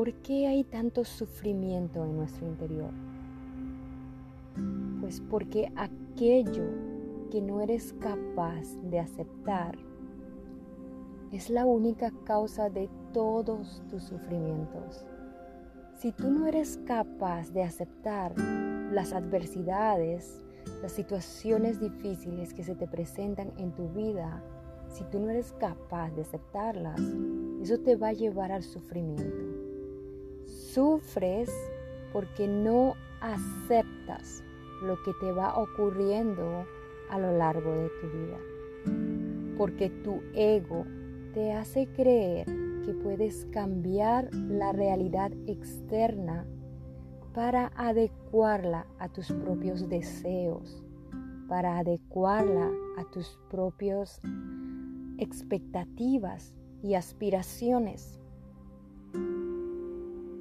¿por qué hay tanto sufrimiento en nuestro interior? Pues porque aquello que no eres capaz de aceptar es la única causa de todos tus sufrimientos. Si tú no eres capaz de aceptar las adversidades, las situaciones difíciles que se te presentan en tu vida, si tú no eres capaz de aceptarlas, eso te va a llevar al sufrimiento. Sufres porque no aceptas lo que te va ocurriendo a lo largo de tu vida. Porque tu ego te hace creer que puedes cambiar la realidad externa para adecuarla a tus propios deseos, para adecuarla a tus propias expectativas y aspiraciones.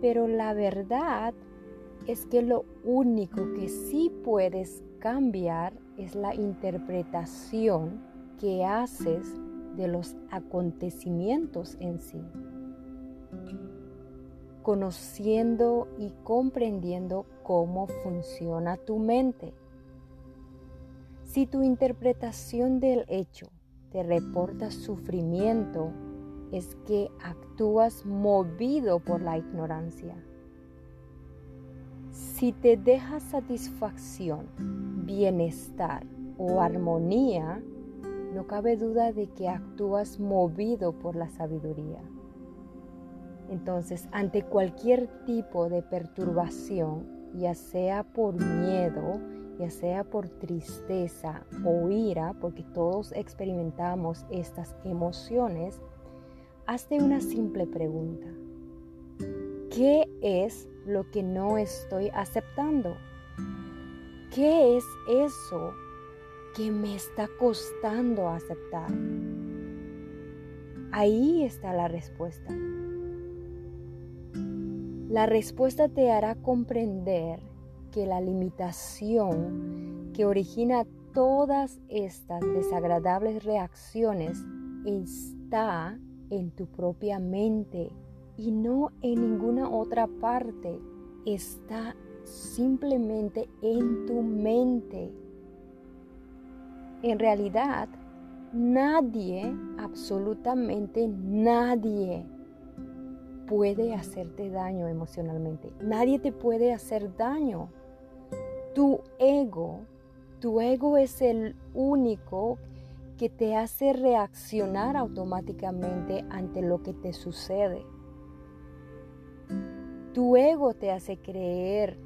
Pero la verdad es que lo único que sí puedes cambiar es la interpretación que haces de los acontecimientos en sí. Conociendo y comprendiendo cómo funciona tu mente. Si tu interpretación del hecho te reporta sufrimiento, es que actúas movido por la ignorancia. Si te deja satisfacción, bienestar o armonía, no cabe duda de que actúas movido por la sabiduría. Entonces, ante cualquier tipo de perturbación, ya sea por miedo, ya sea por tristeza o ira, porque todos experimentamos estas emociones, hazte una simple pregunta. ¿Qué es lo que no estoy aceptando? ¿Qué es eso que me está costando aceptar? Ahí está la respuesta. La respuesta te hará comprender que la limitación que origina todas estas desagradables reacciones está en tu propia mente y no en ninguna otra parte. Está simplemente en tu mente. En realidad, nadie, absolutamente nadie, puede hacerte daño emocionalmente. Nadie te puede hacer daño. Tu ego, tu ego es el único que te hace reaccionar automáticamente ante lo que te sucede. Tu ego te hace creer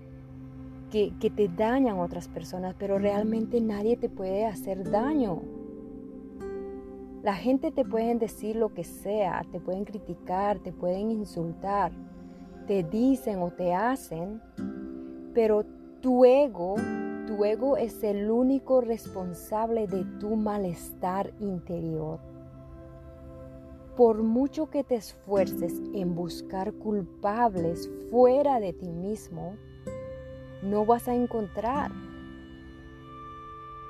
que, te dañan otras personas, pero realmente nadie te puede hacer daño. La gente te pueden decir lo que sea, te pueden criticar, te pueden insultar, te dicen o te hacen, pero tu ego, tu ego es el único responsable de tu malestar interior. Por mucho que te esfuerces en buscar culpables fuera de ti mismo, no vas a encontrar.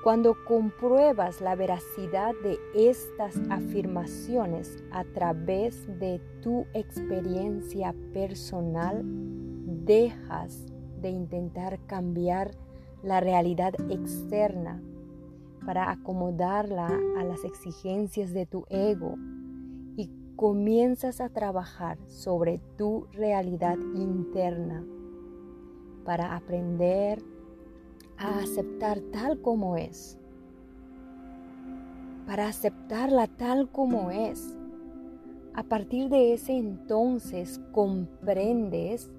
Cuando compruebas la veracidad de estas afirmaciones a través de tu experiencia personal, dejas de intentar cambiar la realidad externa para acomodarla a las exigencias de tu ego y comienzas a trabajar sobre tu realidad interna para aprender a aceptar tal como es, para aceptarla tal como es. A partir de ese entonces comprendes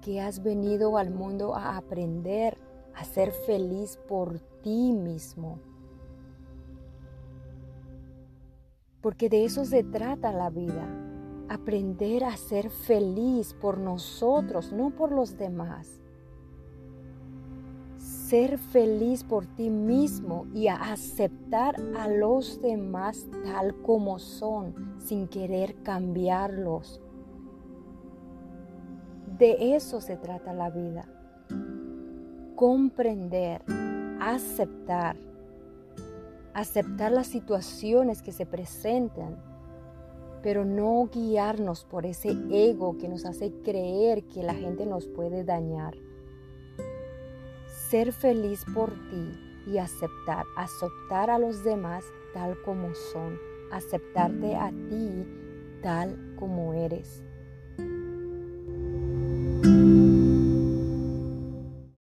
que has venido al mundo a aprender a ser feliz por ti mismo. Porque de eso se trata la vida, aprender a ser feliz por nosotros, no por los demás ser feliz por ti mismo y a aceptar a los demás tal como son, sin querer cambiarlos. De eso se trata la vida. Comprender, aceptar, aceptar las situaciones que se presentan pero no guiarnos por ese ego que nos hace creer que la gente nos puede dañar. Ser feliz por ti y aceptar, aceptar a los demás tal como son, aceptarte a ti tal como eres.